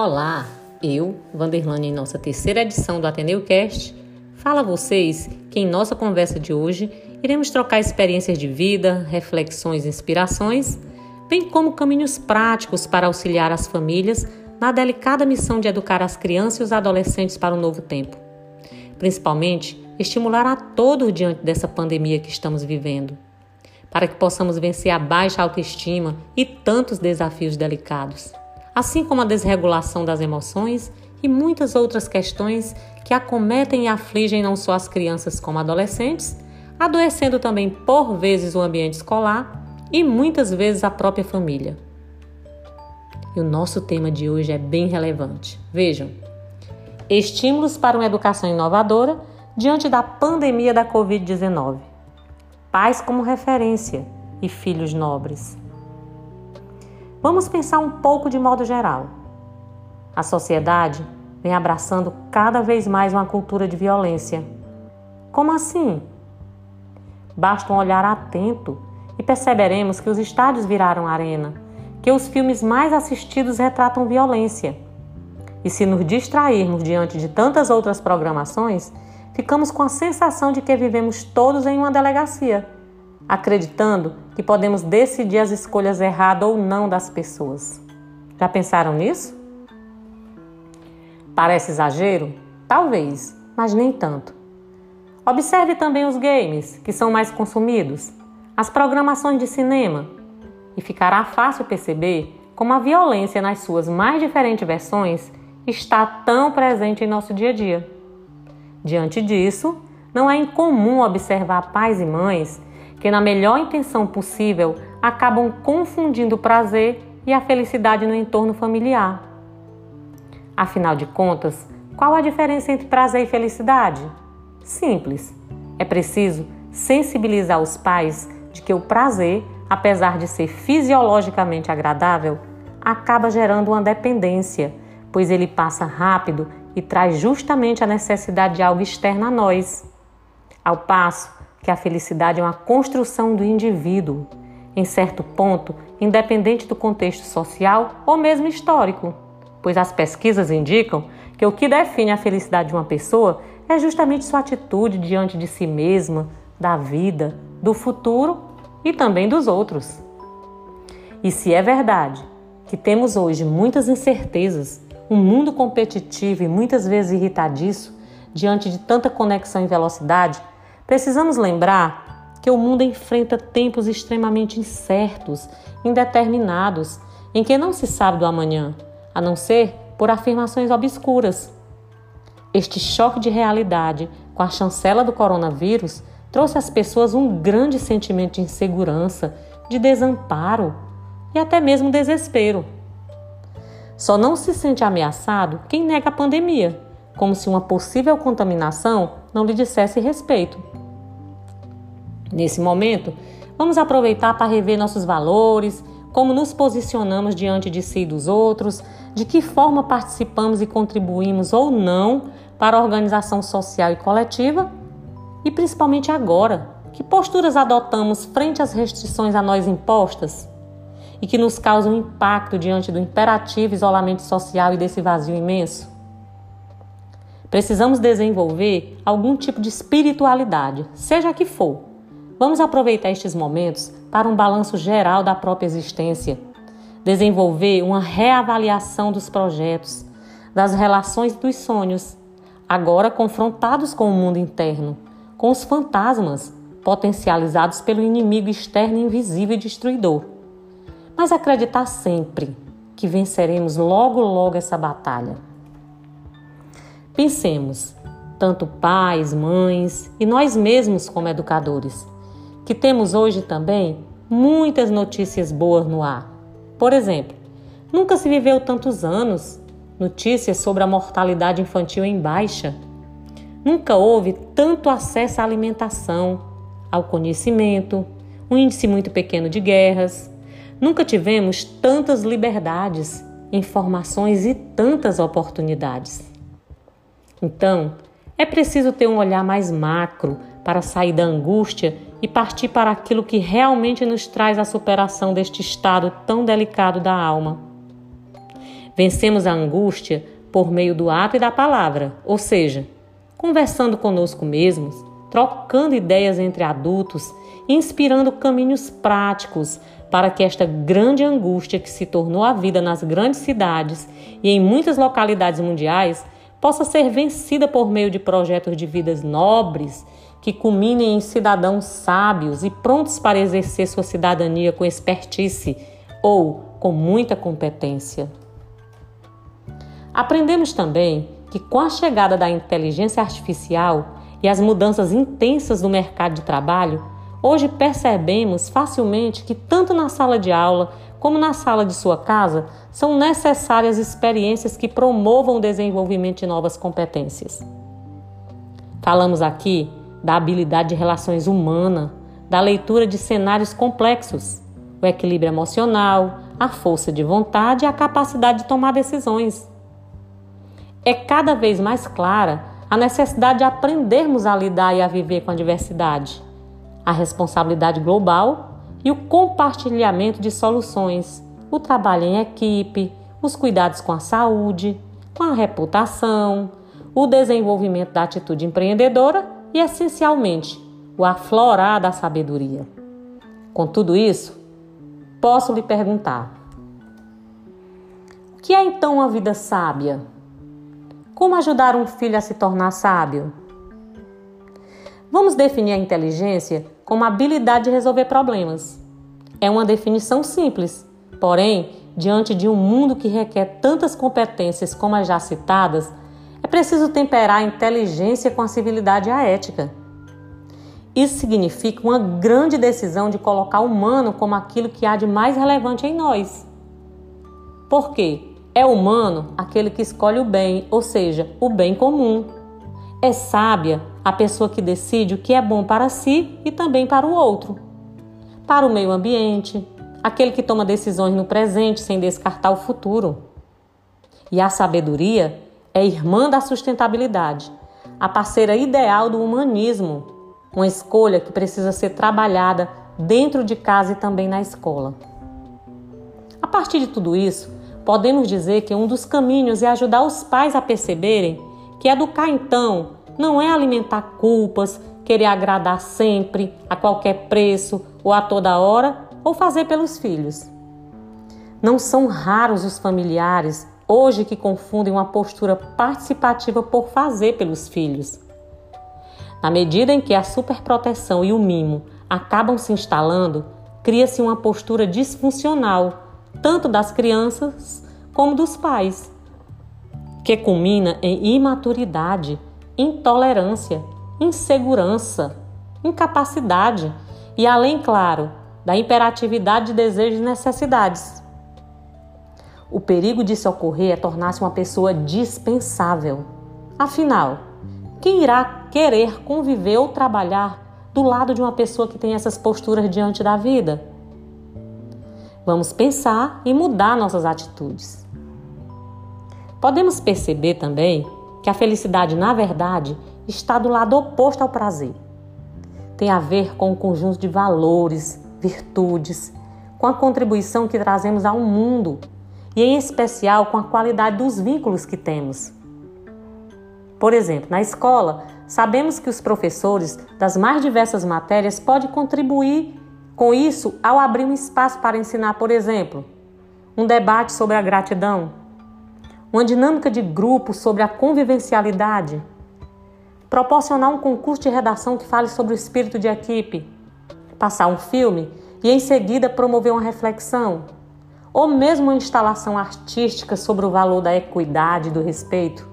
Olá, eu, Vanderlane, em nossa terceira edição do Ateneu Cast, a vocês que em nossa conversa de hoje iremos trocar experiências de vida, reflexões e inspirações, bem como caminhos práticos para auxiliar as famílias na delicada missão de educar as crianças e os adolescentes para o novo tempo. Principalmente, estimular a todos diante dessa pandemia que estamos vivendo, para que possamos vencer a baixa autoestima e tantos desafios delicados assim como a desregulação das emoções e muitas outras questões que acometem e afligem não só as crianças como adolescentes, adoecendo também por vezes o ambiente escolar e muitas vezes a própria família. E o nosso tema de hoje é bem relevante. Vejam: estímulos para uma educação inovadora diante da pandemia da Covid-19. Pais como referência e filhos nobres. Vamos pensar um pouco de modo geral. A sociedade vem abraçando cada vez mais uma cultura de violência. Como assim? Basta um olhar atento e perceberemos que os estádios viraram arena, que os filmes mais assistidos retratam violência. E se nos distrairmos diante de tantas outras programações, ficamos com a sensação de que vivemos todos em uma delegacia acreditando que podemos decidir as escolhas erradas ou não das pessoas. Já pensaram nisso? Parece exagero? Talvez, mas nem tanto. Observe também os games, que são mais consumidos, as programações de cinema, e ficará fácil perceber como a violência nas suas mais diferentes versões está tão presente em nosso dia a dia. Diante disso, não é incomum observar pais e mães que, na melhor intenção possível, acabam confundindo o prazer e a felicidade no entorno familiar. Afinal de contas, qual a diferença entre prazer e felicidade? Simples. É preciso sensibilizar os pais de que o prazer, apesar de ser fisiologicamente agradável, acaba gerando uma dependência, pois ele passa rápido e traz justamente a necessidade de algo externo a nós. Ao passo que a felicidade é uma construção do indivíduo, em certo ponto, independente do contexto social ou mesmo histórico, pois as pesquisas indicam que o que define a felicidade de uma pessoa é justamente sua atitude diante de si mesma, da vida, do futuro e também dos outros. E se é verdade que temos hoje muitas incertezas, um mundo competitivo e muitas vezes irritadiço diante de tanta conexão e velocidade, Precisamos lembrar que o mundo enfrenta tempos extremamente incertos, indeterminados, em que não se sabe do amanhã, a não ser por afirmações obscuras. Este choque de realidade com a chancela do coronavírus trouxe às pessoas um grande sentimento de insegurança, de desamparo e até mesmo desespero. Só não se sente ameaçado quem nega a pandemia, como se uma possível contaminação não lhe dissesse respeito. Nesse momento, vamos aproveitar para rever nossos valores, como nos posicionamos diante de si e dos outros, de que forma participamos e contribuímos ou não para a organização social e coletiva, e principalmente agora, que posturas adotamos frente às restrições a nós impostas e que nos causam impacto diante do imperativo isolamento social e desse vazio imenso? Precisamos desenvolver algum tipo de espiritualidade, seja que for. Vamos aproveitar estes momentos para um balanço geral da própria existência, desenvolver uma reavaliação dos projetos, das relações dos sonhos, agora confrontados com o mundo interno, com os fantasmas potencializados pelo inimigo externo invisível e destruidor. Mas acreditar sempre que venceremos logo logo essa batalha Pensemos, tanto pais, mães e nós mesmos como educadores, que temos hoje também muitas notícias boas no ar. Por exemplo, nunca se viveu tantos anos notícias sobre a mortalidade infantil em baixa. Nunca houve tanto acesso à alimentação, ao conhecimento, um índice muito pequeno de guerras. Nunca tivemos tantas liberdades, informações e tantas oportunidades. Então, é preciso ter um olhar mais macro para sair da angústia e partir para aquilo que realmente nos traz a superação deste estado tão delicado da alma. Vencemos a angústia por meio do ato e da palavra, ou seja, conversando conosco mesmos, trocando ideias entre adultos, inspirando caminhos práticos para que esta grande angústia que se tornou a vida nas grandes cidades e em muitas localidades mundiais possa ser vencida por meio de projetos de vidas nobres que culminem em cidadãos sábios e prontos para exercer sua cidadania com expertise ou com muita competência. Aprendemos também que, com a chegada da inteligência artificial e as mudanças intensas no mercado de trabalho, hoje percebemos facilmente que, tanto na sala de aula como na sala de sua casa, são necessárias experiências que promovam o desenvolvimento de novas competências. Falamos aqui da habilidade de relações humana, da leitura de cenários complexos, o equilíbrio emocional, a força de vontade e a capacidade de tomar decisões. É cada vez mais clara a necessidade de aprendermos a lidar e a viver com a diversidade, a responsabilidade global e o compartilhamento de soluções, o trabalho em equipe, os cuidados com a saúde, com a reputação, o desenvolvimento da atitude empreendedora e, essencialmente, o aflorar da sabedoria. Com tudo isso, posso lhe perguntar: o que é então uma vida sábia? Como ajudar um filho a se tornar sábio? Vamos definir a inteligência como a habilidade de resolver problemas. É uma definição simples, porém, diante de um mundo que requer tantas competências como as já citadas, é preciso temperar a inteligência com a civilidade e a ética. Isso significa uma grande decisão de colocar o humano como aquilo que há de mais relevante em nós. Por quê? É humano aquele que escolhe o bem, ou seja, o bem comum. É sábia a pessoa que decide o que é bom para si e também para o outro. Para o meio ambiente, aquele que toma decisões no presente sem descartar o futuro. E a sabedoria é irmã da sustentabilidade, a parceira ideal do humanismo, uma escolha que precisa ser trabalhada dentro de casa e também na escola. A partir de tudo isso, podemos dizer que um dos caminhos é ajudar os pais a perceberem que educar então não é alimentar culpas, querer agradar sempre, a qualquer preço ou a toda hora, ou fazer pelos filhos. Não são raros os familiares hoje que confundem uma postura participativa por fazer pelos filhos. Na medida em que a superproteção e o mimo acabam se instalando, cria-se uma postura disfuncional, tanto das crianças como dos pais, que culmina em imaturidade, intolerância, insegurança, incapacidade e, além, claro, da imperatividade de desejos e necessidades. O perigo disso ocorrer é tornar-se uma pessoa dispensável. Afinal, quem irá querer conviver ou trabalhar do lado de uma pessoa que tem essas posturas diante da vida? Vamos pensar e mudar nossas atitudes. Podemos perceber também que a felicidade, na verdade, está do lado oposto ao prazer. Tem a ver com o conjunto de valores, virtudes, com a contribuição que trazemos ao mundo e, em especial, com a qualidade dos vínculos que temos. Por exemplo, na escola, sabemos que os professores das mais diversas matérias podem contribuir com isso ao abrir um espaço para ensinar, por exemplo, um debate sobre a gratidão, uma dinâmica de grupo sobre a convivencialidade, proporcionar um concurso de redação que fale sobre o espírito de equipe, passar um filme e em seguida promover uma reflexão, ou mesmo uma instalação artística sobre o valor da equidade e do respeito.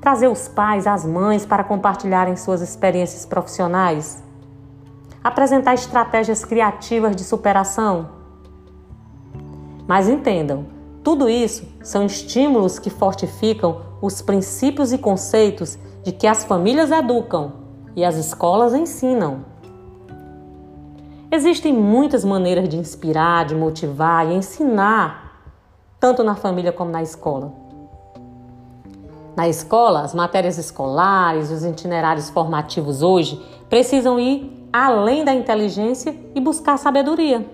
Trazer os pais, as mães para compartilharem suas experiências profissionais. Apresentar estratégias criativas de superação. Mas entendam, tudo isso são estímulos que fortificam os princípios e conceitos de que as famílias educam e as escolas ensinam. Existem muitas maneiras de inspirar, de motivar e ensinar, tanto na família como na escola. Na escola, as matérias escolares, os itinerários formativos hoje precisam ir além da inteligência e buscar sabedoria.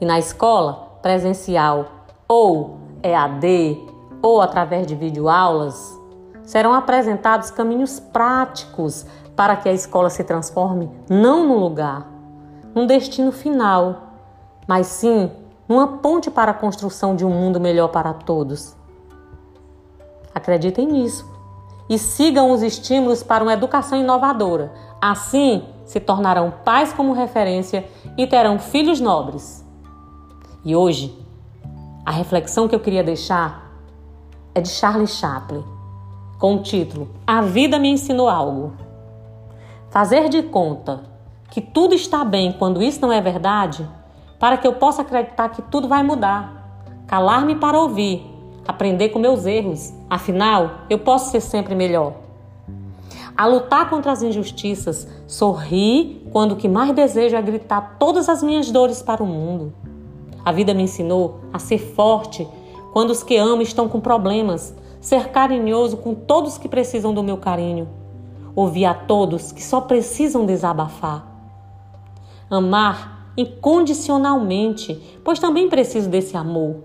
E na escola presencial ou EAD ou através de videoaulas, serão apresentados caminhos práticos para que a escola se transforme não num lugar, num destino final, mas sim numa ponte para a construção de um mundo melhor para todos. Acreditem nisso e sigam os estímulos para uma educação inovadora. Assim, se tornarão pais como referência e terão filhos nobres. E hoje, a reflexão que eu queria deixar é de Charlie Chaplin, com o título A Vida Me Ensinou Algo. Fazer de conta que tudo está bem quando isso não é verdade, para que eu possa acreditar que tudo vai mudar. Calar-me para ouvir, aprender com meus erros, afinal, eu posso ser sempre melhor. A lutar contra as injustiças, sorrir quando o que mais desejo é gritar todas as minhas dores para o mundo. A vida me ensinou a ser forte quando os que amo estão com problemas, ser carinhoso com todos que precisam do meu carinho, ouvir a todos que só precisam desabafar. Amar incondicionalmente, pois também preciso desse amor.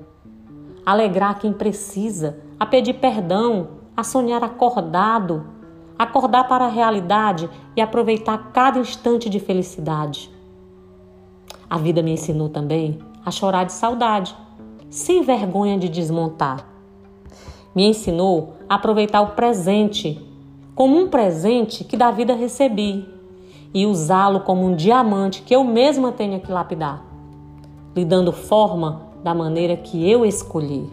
Alegrar quem precisa, a pedir perdão, a sonhar acordado, acordar para a realidade e aproveitar cada instante de felicidade. A vida me ensinou também a chorar de saudade, sem vergonha de desmontar. Me ensinou a aproveitar o presente como um presente que da vida recebi e usá-lo como um diamante que eu mesma tenho que lapidar, lhe dando forma da maneira que eu escolhi.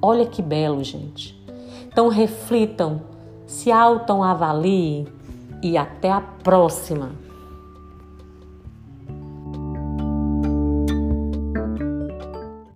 Olha que belo, gente. Então reflitam, se autoavaliem e até a próxima.